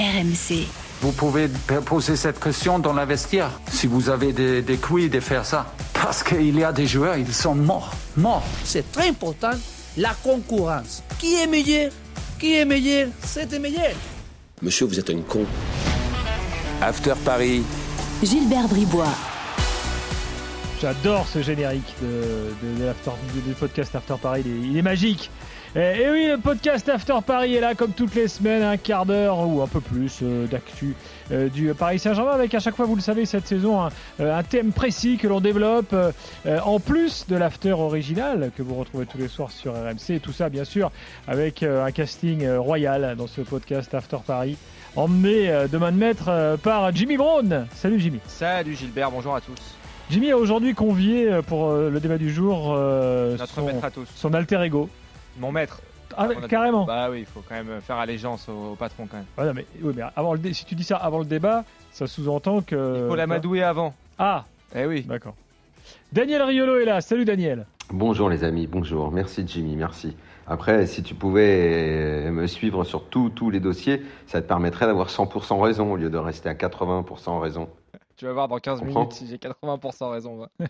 RMC. Vous pouvez poser cette question dans la vestiaire, si vous avez des, des couilles de faire ça. Parce qu'il y a des joueurs, ils sont morts, morts. C'est très important, la concurrence. Qui est meilleur? Qui est meilleur? C'est meilleur. Monsieur, vous êtes un con. After Paris. Gilbert Bribois. J'adore ce générique de, de- de l'after- de- du podcast After Paris, il est, il est magique. Et, et oui, le podcast After Paris est là comme toutes les semaines, un quart d'heure ou un peu plus euh, d'actu euh, du Paris Saint-Germain avec à chaque fois, vous le savez, cette saison, un, euh, un thème précis que l'on développe euh, en plus de l'after original que vous retrouvez tous les soirs sur RMC. Et tout ça, bien sûr, avec un casting royal dans ce podcast After Paris, emmené de main de maître par Jimmy Brown. Salut Jimmy. Salut Gilbert, bonjour à tous. Jimmy a aujourd'hui convié pour le débat du jour euh, Notre son, maître à tous. son alter ego. Mon maître. Ah, carrément. Bah oui, il faut quand même faire allégeance au, au patron quand même. Ah non, mais, oui, mais avant le dé- si tu dis ça avant le débat, ça sous-entend que. Il faut l'amadouer avant. Ah, Eh oui. d'accord. Daniel Riolo est là. Salut Daniel. Bonjour les amis, bonjour. Merci Jimmy, merci. Après, si tu pouvais euh, me suivre sur tous tous les dossiers, ça te permettrait d'avoir 100% raison au lieu de rester à 80% raison. Tu vas voir dans 15 Comprends. minutes si j'ai 80% raison.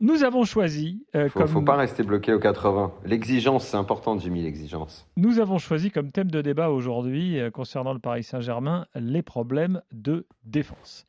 Nous avons choisi euh, Faut, comme faut pas rester bloqué aux 80. L'exigence, c'est important Jimmy, l'exigence. nous avons choisi comme thème de débat aujourd'hui euh, concernant le Paris Saint-Germain les problèmes de défense.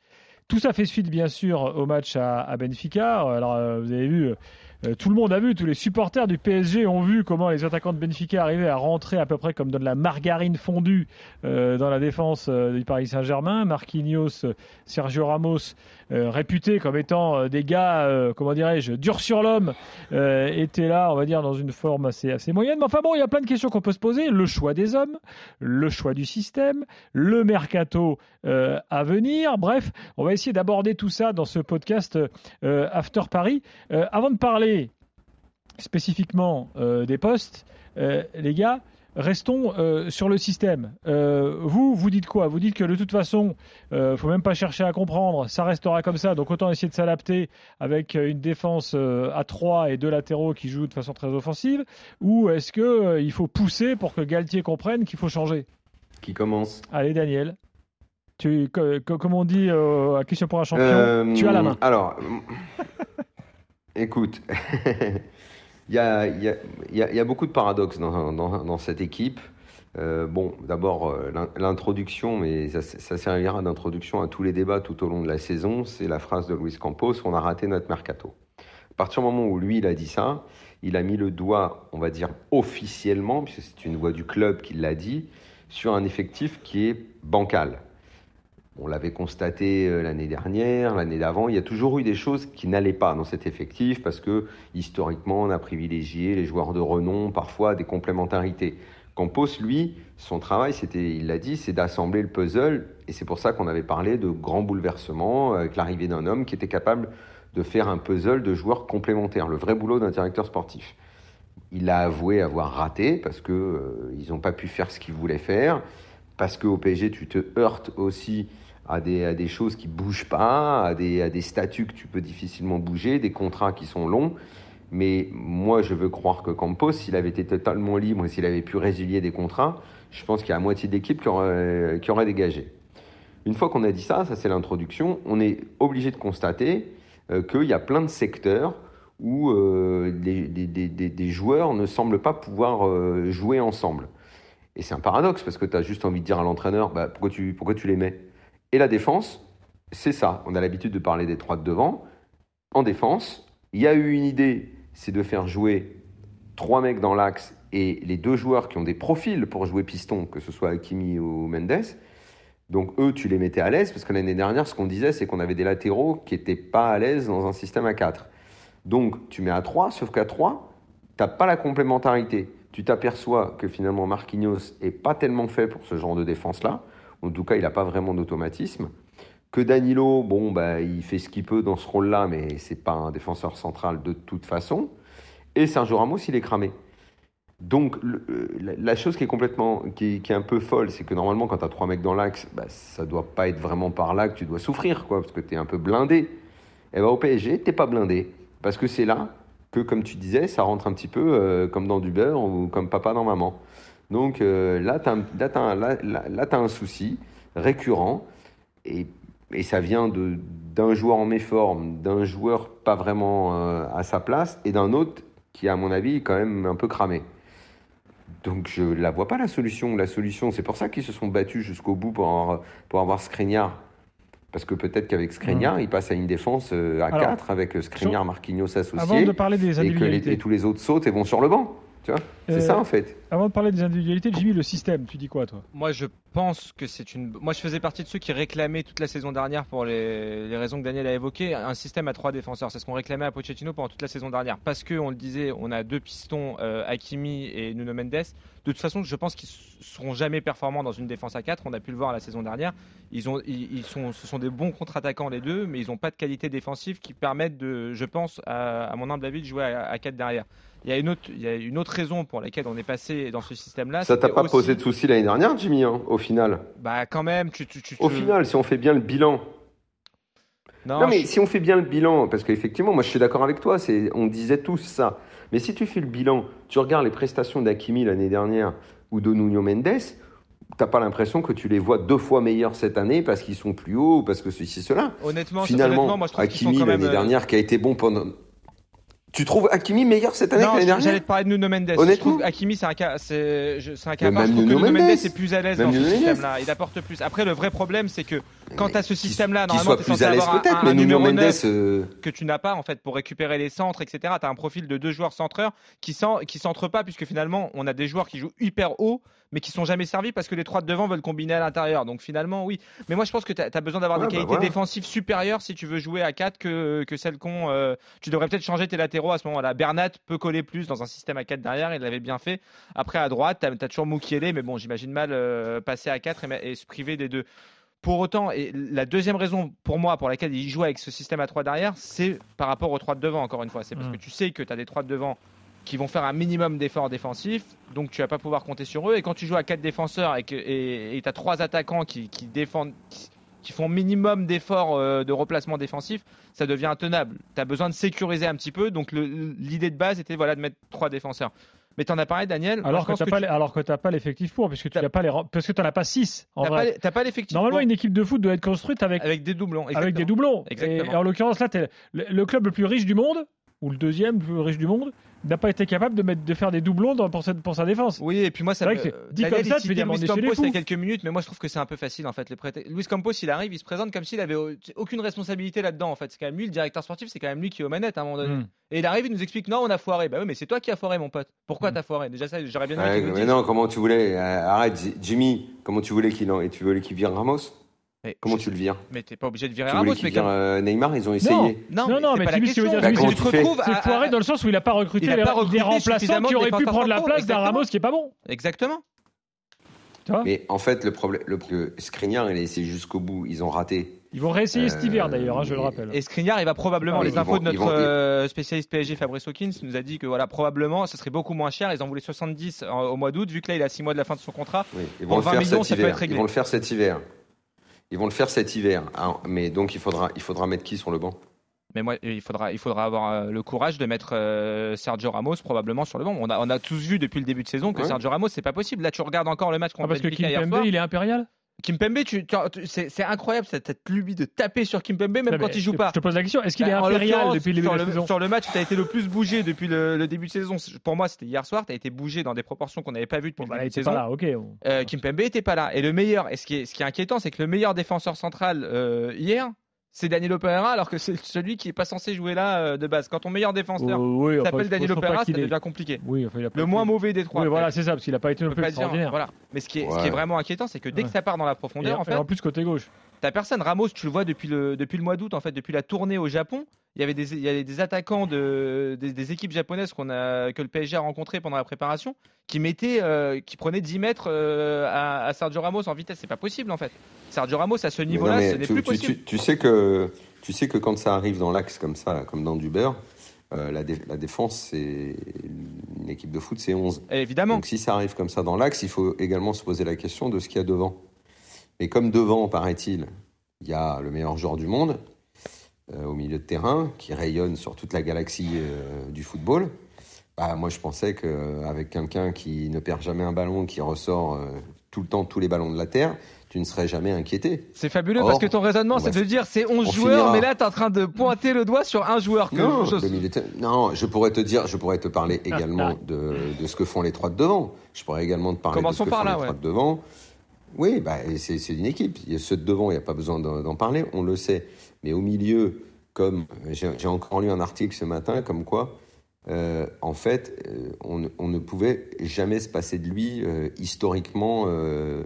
Tout ça fait suite bien sûr au match à, à Benfica. Alors euh, vous avez vu, euh, tout le monde a vu, tous les supporters du PSG ont vu comment les attaquants de Benfica arrivaient à rentrer à peu près comme de la margarine fondue euh, dans la défense euh, du Paris Saint-Germain. Marquinhos, Sergio Ramos, réputés comme étant des gars, comment dirais-je, durs sur l'homme, étaient là, on va dire, dans une forme assez, assez moyenne. Mais enfin bon, il y a plein de questions qu'on peut se poser. Le choix des hommes, le choix du système, le mercato à venir. Bref, on va essayer d'aborder tout ça dans ce podcast After Paris. Avant de parler spécifiquement euh, des postes, euh, les gars, restons euh, sur le système. Vous, vous dites quoi? Vous dites que de toute façon, euh, faut même pas chercher à comprendre, ça restera comme ça, donc autant essayer de s'adapter avec une défense à 3 et deux latéraux qui jouent de façon très offensive, ou est-ce que il faut pousser pour que Galtier comprenne qu'il faut changer? Qui commence? Allez Daniel, tu, co- co- comme on dit à question pour un champion, tu as la main. Alors, écoute, il y a, beaucoup de paradoxes dans, cette équipe. Euh, bon, d'abord, euh, l'in- l'introduction, mais ça, ça servira d'introduction à tous les débats tout au long de la saison, c'est la phrase de Luis Campos, on a raté notre mercato. À partir du moment où lui, il a dit ça, il a mis le doigt, on va dire officiellement, puisque c'est une voix du club qui l'a dit, sur un effectif qui est bancal. On l'avait constaté euh, l'année dernière, l'année d'avant. Il y a toujours eu des choses qui n'allaient pas dans cet effectif parce que historiquement, on a privilégié les joueurs de renom, parfois des complémentarités. Campos, lui, son travail, c'était, il l'a dit, c'est d'assembler le puzzle. Et c'est pour ça qu'on avait parlé de grands bouleversements avec l'arrivée d'un homme qui était capable de faire un puzzle de joueurs complémentaires, le vrai boulot d'un directeur sportif. Il a avoué avoir raté parce que euh, n'ont pas pu faire ce qu'ils voulaient faire, parce qu'au PSG, tu te heurtes aussi à des, à des choses qui bougent pas, à des, à des statuts que tu peux difficilement bouger, des contrats qui sont longs. Mais moi, je veux croire que Campos, s'il avait été totalement libre et s'il avait pu résilier des contrats, je pense qu'il y a la moitié de l'équipe qui aurait, qui aurait dégagé. Une fois qu'on a dit ça, ça c'est l'introduction, on est obligé de constater euh, qu'il y a plein de secteurs où euh, des, des- des- des- joueurs ne semblent pas pouvoir euh, jouer ensemble. Et c'est un paradoxe parce que tu as juste envie de dire à l'entraîneur bah, pourquoi, tu, pourquoi tu les mets Et la défense, c'est ça. On a l'habitude de parler des trois de devant. En défense, il y a eu une idée, c'est de faire jouer trois mecs dans l'axe et les deux joueurs qui ont des profils pour jouer piston, que ce soit Hakimi ou Mendes. Donc eux, tu les mettais à l'aise parce que l'année dernière, ce qu'on disait, c'est qu'on avait des latéraux qui n'étaient pas à l'aise dans un système à 4. Donc tu mets à 3, sauf qu'à 3, tu n'as pas la complémentarité. Tu t'aperçois que finalement Marquinhos est pas tellement fait pour ce genre de défense-là. En tout cas, il n'a pas vraiment d'automatisme. Que Danilo, bon, bah, il fait ce qu'il peut dans ce rôle-là, mais c'est pas un défenseur central de toute façon. Et Sergio Ramos, il est cramé. Donc, euh, la, chose qui est complètement, qui est, un peu folle, c'est que normalement, quand tu as trois mecs dans l'axe, bah, ça doit pas être vraiment par là que tu dois souffrir, quoi, parce que tu es un peu blindé. Et ben au PSG, t'es pas blindé, parce que c'est là que, comme tu disais, ça rentre un petit peu euh, comme dans du beurre ou comme papa dans maman. Donc euh, là, tu as, un- souci récurrent et, ça vient d'un joueur en méforme, d'un joueur pas vraiment euh, à sa place et d'un autre qui, à mon avis, est quand même un peu cramé. Donc je la vois pas la solution. La solution, c'est pour ça qu'ils se sont battus jusqu'au bout pour avoir, pour avoir. Parce que peut-être qu'avec Skriniar, il passe à une défense euh, à Alors, 4 avec euh, Skriniar, Marquinhos associé Avant de parler des et que les, et tous les autres sautent et vont sur le banc. Tu vois C'est Euh, ça en fait. avant de parler des individualités, Jimmy, le système, tu dis quoi toi? Moi, je pense que c'est une. Moi, je faisais partie de ceux qui réclamaient toute la saison dernière, pour les, les raisons que Daniel a évoquées, un système à trois défenseurs. C'est ce qu'on réclamait à Pochettino pendant toute la saison dernière. Parce que, on le disait, on a deux pistons, euh, Hakimi et Nuno Mendes. De toute façon, je pense qu'ils ne seront jamais performants dans une défense à 4. On a pu le voir la saison dernière. Ils ont, ils, ils sont, ce sont des bons contre-attaquants les deux, mais ils n'ont pas de qualité défensive qui permettent de, je pense, à, à mon humble avis, de jouer à, à 4 derrière. Il y, a une autre, il y a une autre raison pour laquelle on est passé dans ce système-là. Ça t'a pas aussi- posé de soucis l'année dernière, Jimmy, hein, au final? Bah, quand même, tu. tu, tu Au final, si on fait bien le bilan. Non, Non, mais je- si on fait bien le bilan, parce qu'effectivement, moi je suis d'accord avec toi, on disait tous ça. Mais si tu fais le bilan, tu regardes les prestations d'Akimi l'année dernière ou de Nuno Mendes, t'as pas l'impression que tu les vois deux fois meilleurs cette année parce qu'ils sont plus hauts, parce que ceci, cela. Honnêtement, Finalement, honnêtement, moi je trouve Hakimi l'année euh, dernière qui a été bon pendant. Tu trouves Hakimi meilleur cette année Non, que l'année j'allais te parler de Nuno Mendes. Honnêtement Je trouve Hakimi, c'est un cas, c'est, un cas même Nuno Nuno Mendes Mendes. est plus à l'aise dans ce Nuno système-là. Il apporte plus. Après, le vrai problème, c'est que quand tu as ce système-là, normalement, tu es censé avoir un, un mais Nuno numéro Mendes. 9 euh, que tu n'as pas en fait pour récupérer les centres, etc. Tu as un profil de deux joueurs centreurs qui ne qui centrent pas, puisque finalement, on a des joueurs qui jouent hyper haut, mais qui sont jamais servis parce que les trois de devant veulent combiner à l'intérieur. Donc finalement, oui. Mais moi, je pense que tu as, besoin d'avoir Ouais, des bah qualités voilà. défensives supérieures si tu veux jouer à 4 que, que celles qu'on. euh, tu devrais peut-être changer tes latéraux à ce moment-là. Bernat peut coller plus dans un système à 4 derrière, il l'avait bien fait. Après, à droite, tu as, toujours Moukielé, mais bon, j'imagine mal euh, passer à 4 et, se priver des deux. Pour autant, et la deuxième raison pour moi pour laquelle il joue avec ce système à 3 derrière, c'est par rapport aux 3 de devant, encore une fois. C'est parce Mm. que tu sais que tu as des 3 de devant qui vont faire un minimum d'efforts défensifs, donc tu vas pas pouvoir compter sur eux. Et quand tu joues à 4 défenseurs et que et as 3 attaquants qui, qui défendent, qui, qui font minimum d'efforts euh, de replacement défensif, ça devient intenable. Tu as besoin de sécuriser un petit peu, donc l'idée de base était voilà, de mettre 3 défenseurs. Mais tu en as parlé, Daniel. Alors que pas, tu- alors que t'as pas l'effectif pour, puisque tu n'as pas les, parce que t'en as pas 6 en pas vrai. t'as pas l'effectif. Normalement, pour- une équipe de foot doit être construite avec avec des doublons. avec des doublons. Exactement. Et en l'occurrence, là, t'es- le, le club le plus riche du monde, ou le deuxième plus riche du monde, n'a pas été capable de, mettre, de faire des doublons dans- pour, cette- pour sa défense. Oui, et puis moi, ça C'est me- vrai que dit comme ça, tu peux dire, Luis chez les Campos il y a quelques minutes, mais moi je trouve que c'est un peu facile en fait. Les prêter. Luis Campos, il arrive, il se présente comme s'il avait au- aucune responsabilité là-dedans en fait. C'est quand même lui le directeur sportif, c'est quand même lui qui est aux manettes à un moment donné. Mm. Et il arrive, il nous explique non, on a foiré. Bah oui, mais c'est toi qui as foiré, mon pote. Pourquoi Mm. t'as foiré? Déjà ça, j'aurais bien aimé Ouais, mais non, comment tu voulais euh, Arrête, Jimmy. Comment tu voulais qu'il en... et tu voulais qu'il vire Ramos? Mais Comment je- tu le vires Mais t'es pas obligé de virer Tu Ramos, mais vire euh, Neymar Ils ont essayé. Non, Non, non, c'est mais je veux question. dire, Bah, tu tu te retrouves C'est à- foiré dans le sens où il n'a pas recruté Il a les, pas recruté remplaçants qui auraient pu prendre la place d'un. Ramos qui est pas bon. Exactement. Tu Mais en fait, le problème, le que Skriniar, il a essayé jusqu'au bout. Ils ont raté. Ils vont réessayer cet Euh, hiver d'ailleurs, hein, je le rappelle. Et Skriniar, il va probablement, Ah, les infos vont- de notre vont- euh, spécialiste PSG Fabrice Hawkins nous a dit que voilà, probablement, ça serait beaucoup moins cher. Ils en voulaient 70 en- au mois d'août, vu que là, il a 6 mois de la fin de son contrat. Oui, ils Pour vont le 20 faire millions, cet ça peut être réglé. Ils vont le faire cet hiver. Ils vont le faire cet hiver. Ah, mais donc il faudra, il faudra mettre qui sur le banc? Mais moi, il faudra, il faudra avoir euh, le courage de mettre euh, Sergio Ramos probablement sur le banc. On a, on a tous vu depuis le début de saison que Ouais. Sergio Ramos, c'est pas possible. Là, tu regardes encore le match Ah, contre parce que Benfica hier soir. il est impérial? Kimpembe, tu, tu- tu- c'est incroyable cette, cette lubie de taper sur Kimpembe même Non, quand il joue pas. Je te pose la question, est-ce qu'il est Bah, en impérial depuis le début de la saison sur le match tu as été le plus bougé depuis le, le début de saison, pour moi c'était hier soir, tu as été bougé dans des proportions qu'on n'avait pas vues depuis Bon, bah, le il début de saison. là, ok. on- Euh, Kimpembe était pas là. Et le meilleur, et ce qui est, ce qui est inquiétant, c'est que le meilleur défenseur central euh, hier, c'est Danilo Pereira, alors que c'est celui qui est pas censé jouer là euh, de base. Quand ton meilleur défenseur oui, enfin, s'appelle je- Danilo je trouve pas Pereira, ça qu'il est- devient compliqué. Oui, enfin, il a pas Le été- moins mauvais des trois. Oui, voilà, c'est ça, parce qu'il n'a pas été pas dire, extraordinaire. voilà. Mais ce qui est, ce qui Ouais. est vraiment inquiétant, c'est que dès Ouais. que ça part dans la Et, profondeur, en et fait, en plus, côté gauche. T'as personne. Ramos, tu le vois depuis le, depuis le mois d'août, en fait, depuis la tournée au Japon. Il y avait des, il y avait des attaquants de, des, des équipes japonaises qu'on a, que le PSG a rencontrées pendant la préparation qui mettaient, euh, qui prenaient 10 mètres euh, à, à Sergio Ramos en vitesse. C'est pas possible, en fait. Sergio Ramos, à ce niveau-là, ce n'est plus tu- possible. tu- tu sais que, tu sais que quand ça arrive dans l'axe comme ça, là, comme dans du beurre, euh, la, dé- la défense, c'est une équipe de foot, c'est 11. Et évidemment. Donc si ça arrive comme ça dans l'axe, il faut également se poser la question de ce qu'il y a devant. Et comme devant, paraît-il, il y a le meilleur joueur du monde au milieu de terrain qui rayonne sur toute la galaxie euh, du football, Bah, moi, je pensais qu'avec quelqu'un qui ne perd jamais un ballon, qui ressort euh, tout le temps tous les ballons de la Terre, tu ne serais jamais inquiété. C'est fabuleux Or, parce que ton raisonnement, on c'est de dire c'est 11 on joueurs, finira. mais là, tu es en train de pointer le doigt sur un joueur. Que Non, militaire- non, je pourrais te dire, je pourrais te parler également de, de ce que font les trois de devant. Je pourrais également te parler Commençons de ce que par font là, les ouais. trois de devant. Oui, bah, c'est une équipe. Il y a ceux de devant, il n'y a pas besoin d'en parler, on le sait. Mais au milieu, comme j'ai encore lu un article ce matin, comme quoi, euh, en fait, euh, on, ne- pouvait jamais se passer de lui. euh, historiquement, le,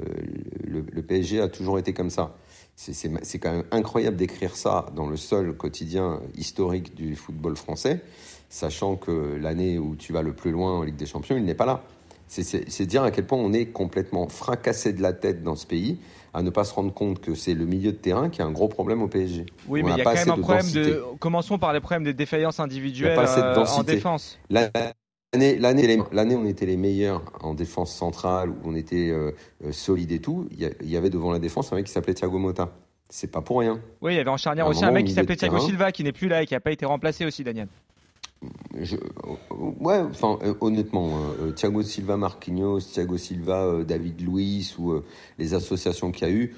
le PSG a toujours été comme ça. C'est quand même incroyable d'écrire ça dans le seul quotidien historique du football français, sachant que l'année où tu vas le plus loin en Ligue des Champions, il n'est pas là. C'est- dire à quel point on est complètement fracassé de la tête dans ce pays à ne pas se rendre compte que c'est le milieu de terrain qui a un gros problème au PSG. Oui, On mais il y a quand même un de problème densité. de. Commençons par les problèmes des défaillances individuelles euh, en défense. L'année, on était les meilleurs en défense centrale, où on était euh, euh, solide et tout, il y, avait devant la défense un mec qui s'appelait Thiago Motta. C'est pas pour rien. Oui, il y avait en charnière À aussi un mec qui s'appelait Thiago. Silva qui n'est plus là et qui n'a pas été remplacé aussi, Daniel. Ouais, enfin, euh, honnêtement, euh, Thiago Silva, Marquinhos, Thiago Silva, euh, David Luiz ou euh, les associations qu'il y a eu,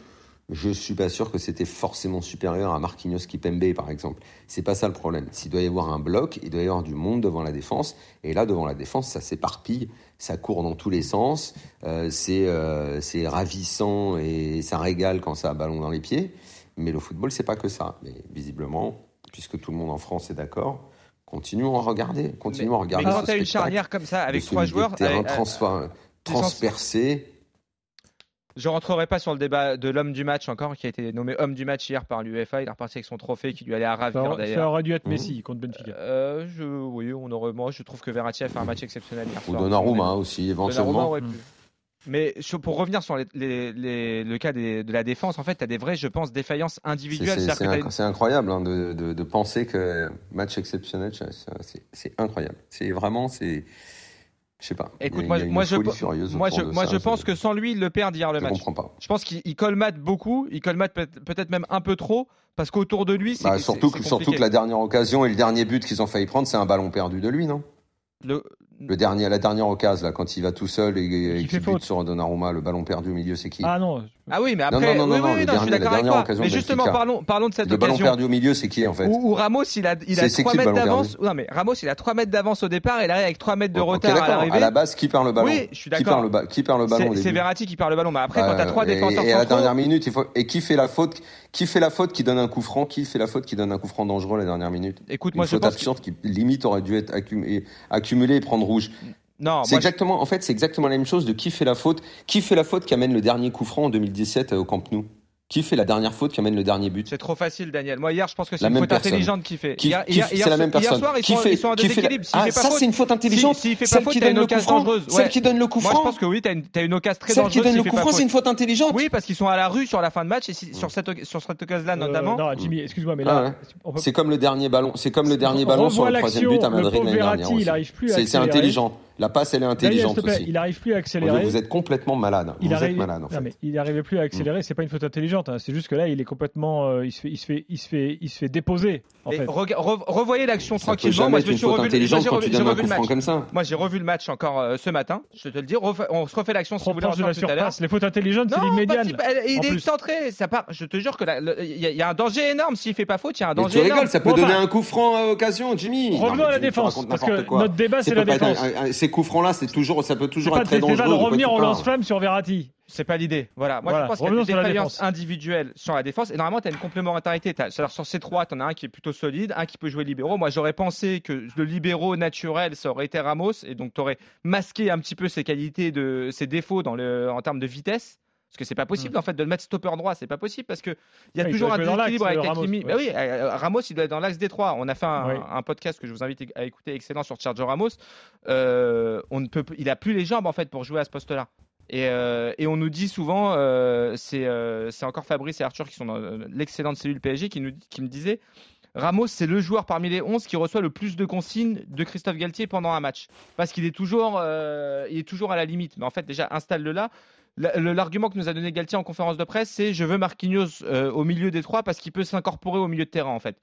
je suis pas sûr que c'était forcément supérieur à Marquinhos Kipembe, par exemple. C'est pas ça le problème. S'il doit y avoir un bloc, il doit y avoir du monde devant la défense. Et là, devant la défense, ça s'éparpille, ça court dans tous les sens. Euh, c'est euh, ravissant et ça régale quand ça a ballon dans les pieds. Mais le football, c'est pas que ça. Mais visiblement, puisque tout le monde en France est d'accord, continuons à regarder, continuons à regarder mais quand tu as une charnière comme ça avec trois joueurs, terrain euh, euh, transpercé. Je rentrerai pas sur le débat de l'homme du match encore, qui a été nommé homme du match hier par l'UEFA. Il est reparti avec son trophée qui lui allait à ravir aurait- ça d'ailleurs. aurait dû être Mhm. Messi contre Benfica. Euh, je, oui, on aurait, moi, je trouve que Verratti a fait un match exceptionnel hier Ou soir. Donnarumma aussi, Donnarumma éventuellement. aurait pu. Mais pour revenir sur les- les- les- le cas des- de la défense, en fait, tu as des vraies, je pense, défaillances individuelles. C'est inc- incroyable hein, de, de- de penser que match exceptionnel, c'est incroyable. C'est vraiment, c'est, je sais pas. Écoute, il y a- moi, moi, je, moi, je, moi, ça, je pense que sans lui, il le perd hier le je match. comprends pas. Je pense qu'il il colmate beaucoup, il colmate peut- peut-être même un peu trop, parce qu'autour de lui, c'est Bah, surtout, que, surtout que la dernière occasion et le dernier but qu'ils ont failli prendre, c'est un ballon perdu de lui, non? Le- Le dernier, la dernière occasion, là, quand il va tout seul et, et Qui qu'il bute faute. sur Donnarumma, le ballon perdu au milieu, c'est qui? Ah non, Ah oui, mais après, non, non, oui, non, oui, le oui, non, je suis dernier- la d'accord avec dernière toi. occasion Mais justement, parlons, parlons de cette Le ballon occasion. perdu au milieu, c'est qui en fait? Où Ramos, il a, il a C'est- c'est 3 qui le mètres ballon d'avance. Non, mais Ramos, il a 3 mètres d'avance au départ et il arrive avec 3 mètres de Ok, retard à l'arrivée. À la base, qui perd le ballon? Oui, je suis d'accord. le, qui perd le ballon C'est Verratti qui perd le ballon. Mais après, quand Euh, t'as trois et- défenseurs et, à la dernière minute, il faut... et qui fait la faute Qui fait la faute qui donne un coup franc Qui fait la faute qui donne un coup franc dangereux à la dernière minute? Écoute, Une moi, je faute pense. que- absurde qui limite aurait dû être accumulée accumulée et prendre rouge. Non, C'est exactement, en fait, c'est exactement la même chose de qui fait la faute. Qui fait la faute qui amène le dernier coup franc en 2017 au Camp Nou Qui fait la dernière faute qui amène le dernier but c'est trop facile, Daniel. Moi, hier, je pense que c'est La une même faute personne. intelligente qui fait. Qui, Hier- hier- hier- la même Hier personne. soir, ils qui sont, fait, ils sont en qui fait la- déséquilibre. S'il Ah, fait pas ça c'est une faute intelligente. s'il fait pas celle faute, qui donne une le coup occasion franc. dangereuse. Celle Ouais. qui donne le coup Moi, je franc. pense que oui, t'as une, t'as une occasion très Celle dangereuse. qui donne le coup franc, c'est une faute intelligente. Oui, parce qu'ils sont à la rue sur la fin de match et si- sur cette, sur cette occasion-là, Euh, notamment. non, Jimmy, excuse-moi, mais Ah là, C'est comme le dernier ballon. C'est comme le dernier ballon sur le troisième but à Madrid l'année dernière. C'est intelligent. La passe, elle est intelligente aussi. il arrive plus à accélérer. vous êtes complètement malade. il vous arrive, êtes malade en non, fait. mais il n'arrivait plus à accélérer. C'est pas une faute intelligente. hein. C'est juste que là, il est complètement, euh, il se fait, il se fait, il se fait, il se fait déposer. En Et fait. rega- re- revoyez l'action tranquillement. Moi, je me suis faute revu, intelligente j'ai quand revu, tu donnes un coup le franc match. comme ça. Moi, j'ai revu le match encore euh, ce matin. Je te le dis. On se refait l'action si vous voulez de la surface. Les fautes intelligentes, c'est elle- il est centré. Ça part. Je te jure que il y, a- un danger énorme s'il fait pas faute. Il y a un danger tu énorme. rigoles, ça peut donner un coup franc à occasion, Jimmy. Non, Revenons à la défense, parce que notre débat, c'est la défense. Ces coups francs-là, c'est toujours, ça peut C'est toujours pas, être très c'est dangereux. pas de revenir parles. lance-flamme sur Verratti. C'est pas l'idée. Voilà. Moi, Voilà. je pense qu'il y a des sur la défaillances défense. individuelles sur la défense. Et normalement, tu as une complémentarité. C'est-à-dire, sur ces trois, tu en as un qui est plutôt solide, un qui peut jouer libéraux. Moi, j'aurais pensé que le libéraux naturel, ça aurait été Ramos. Et donc, tu aurais masqué un petit peu ses qualités, de, ses défauts dans le, en termes de vitesse. Parce que c'est pas possible en fait de le mettre stopper droit, c'est pas possible parce que il y a Ouais, il toujours un déséquilibre avec Ramos, Hakimi. ouais. Bah oui, euh, Ramos il doit être dans l'axe des trois. On a fait un, Oui. un podcast que je vous invite à écouter, excellent sur Sergio Ramos. Euh, on ne peut, il a plus les jambes en fait pour jouer à ce poste-là. Et, euh, et on nous dit souvent, euh, c'est euh, encore Fabrice et Arthur qui sont dans euh, l'excellente cellule PSG qui, nous, qui me disaient Ramos, c'est le joueur parmi les 11 qui reçoit le plus de consignes de Christophe Galtier pendant un match. Parce qu'il est, toujours, euh, il est toujours à la limite. Mais en fait, déjà, installe-le là. L'argument que nous a donné Galtier en conférence de presse, c'est je veux Marquinhos euh, au milieu des trois parce qu'il peut s'incorporer au milieu de terrain, en fait.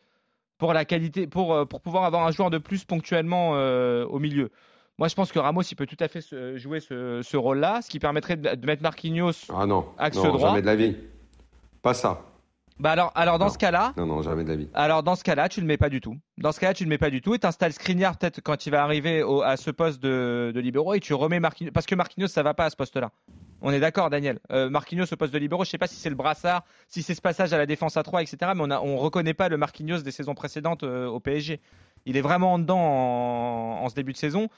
Pour la qualité, pour, euh, pour pouvoir avoir un joueur de plus ponctuellement euh, au milieu. Moi, je pense que Ramos, il peut tout à fait jouer ce, ce rôle-là, ce qui permettrait de, de mettre Marquinhos. Ah non, Axe non droit. jamais de la vie. Pas ça. Bah alors, alors dans Non. ce cas-là, Non, non, jamais de la vie. alors dans ce cas-là, tu le mets pas du tout. Dans ce cas-là, tu le mets pas du tout et t'installes Skriniar peut-être quand il va arriver au- à ce poste de, de libéraux et tu remets Marquinhos parce que Marquinhos ça va pas à ce poste-là. On est d'accord, Daniel. Euh, Marquinhos au poste de libéraux, je sais pas si c'est le brassard, si c'est ce passage à la défense à 3, etc. Mais on a, on reconnaît pas le Marquinhos des saisons précédentes euh, au PSG. Il est vraiment en dedans en, en ce début de saison.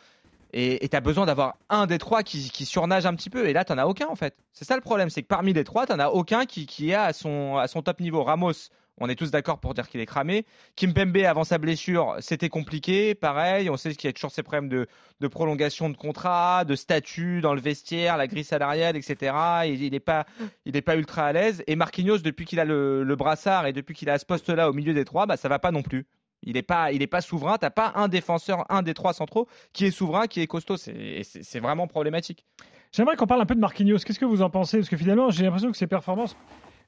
Et tu as besoin d'avoir un des trois qui, surnage un petit peu. Et là, tu as aucun, en fait. C'est ça le problème. C'est que parmi les trois, tu as aucun qui, est à son, top niveau. Ramos, on est tous d'accord pour dire qu'il est cramé. Kim Pembe, avant sa blessure, c'était compliqué. Pareil, on sait qu'il y a toujours ces problèmes de, prolongation de contrat, de statut dans le vestiaire, la grille salariale, etc. Et il n'est pas ultra à l'aise. Et Marquinhos, depuis qu'il a le, le brassard et depuis qu'il a ce poste-là au milieu des trois, bah, ça va pas non plus. Il n'est pas, il est pas souverain. T'as pas un défenseur, un des trois centraux qui est souverain, qui est costaud. C'est, vraiment problématique. J'aimerais qu'on parle un peu de Marquinhos. Qu'est-ce que vous en pensez? Parce que finalement, j'ai l'impression que ses performances.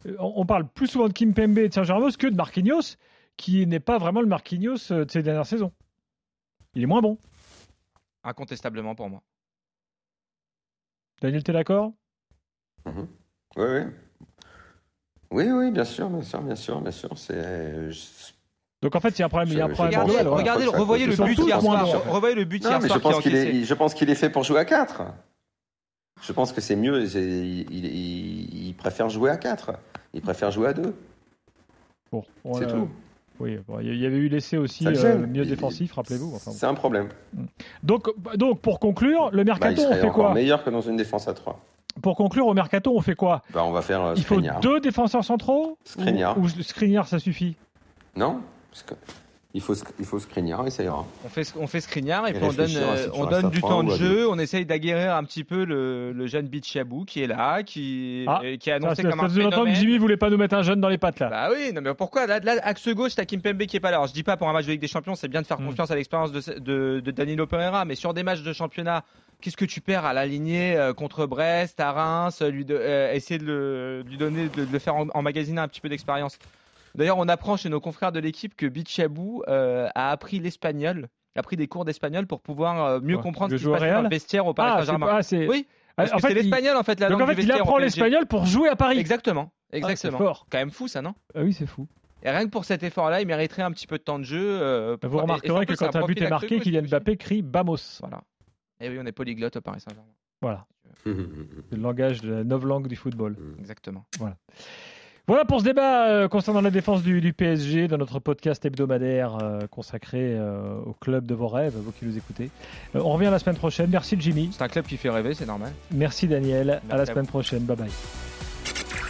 euh, On parle plus souvent de Kim Pembe et de Sergio Ramos que de Marquinhos, qui n'est pas vraiment le Marquinhos euh, de ces dernières saisons. Il est moins bon. Incontestablement pour moi. Daniel, t'es d'accord? Oui, oui. Oui, oui, bien sûr, bien sûr, bien sûr, bien sûr. C'est. Donc en fait, il y a un problème. Il y a un Je- problème je- Regardez, global, revoyez le but hier soir. Revoyez le but Non, hier mais je pense qu'il est, je pense qu'il est fait pour jouer à 4. Je pense que c'est mieux. Il, il- il préfère jouer à 4. Il préfère jouer à 2. Bon, on C'est tout. Oui, bon, il y avait eu l'essai aussi euh, le milieu Il- défensif, rappelez-vous. Enfin, bon. C'est un problème. donc, donc, pour conclure, le Bah, il mercato, on fait quoi meilleur que dans une défense à 3. Pour conclure, au mercato, on fait quoi Bah, on va faire euh, Il faut deux défenseurs centraux Skriniar. Ou, ou Skriniar, ça suffit? Non Parce que il faut, il faut Skriniar et ça ira. On fait, on fait Skriniar et, Et puis on donne, euh, on donne du temps de jeu, on essaye d'aguerrir un petit peu le, le jeune Bichabou qui est là, qui, Ah, et qui a Ça, annoncé ça comme un faisait longtemps que phénomène. Jimmy voulait pas nous mettre un jeune dans les pattes là. Bah oui, non mais pourquoi? Là, là, axe gauche, t'as Kimpembe qui est pas là. Alors je dis pas pour un match de Ligue des Champions, c'est bien de faire Mm. confiance à l'expérience de, de, de Danilo Pereira, mais sur des matchs de championnat, qu'est-ce que tu perds à l'aligner euh, contre Brest, à Reims, lui de, euh, essayer de, le, de lui donner, de, de le faire en- emmagasiner un petit peu d'expérience? D'ailleurs, on apprend chez nos confrères de l'équipe que Bichabou euh, a appris l'espagnol, a pris des cours d'espagnol pour pouvoir euh, mieux Ouais. comprendre ce qui se passait dans le vestiaire au Paris ah, c'est Saint-Germain. ah, c'est- Oui, Ah, parce en c'est fait, il- l'espagnol en fait la Donc langue en fait, il apprend l'espagnol pour jouer à Paris. Exactement, Ah, exactement. c'est fort. Quand même fou ça, non? Ah oui, c'est fou. Et rien que pour cet effort-là, il mériterait un petit peu de temps de jeu. euh, Vous pour- remarquerez que c'est quand un but est marqué, Kylian. Mbappé crie Bamos. Voilà. Et oui, on est polyglotte au Paris Saint-Germain. Voilà, c'est le langage de la langue du football. Exactement. Voilà pour ce débat euh, concernant la défense du, du PSG dans notre podcast hebdomadaire euh, consacré euh, au club de vos rêves, vous qui nous écoutez. Euh, on revient la semaine prochaine. Merci Jimmy. C'est un club qui fait rêver, c'est normal. Merci Daniel. à la à semaine prochaine. Bye bye.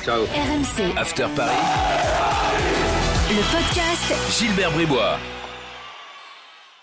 Ciao. RMC, After Paris. le podcast Gilbert Bribois.